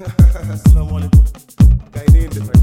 السلام عليكم كاينين دفعه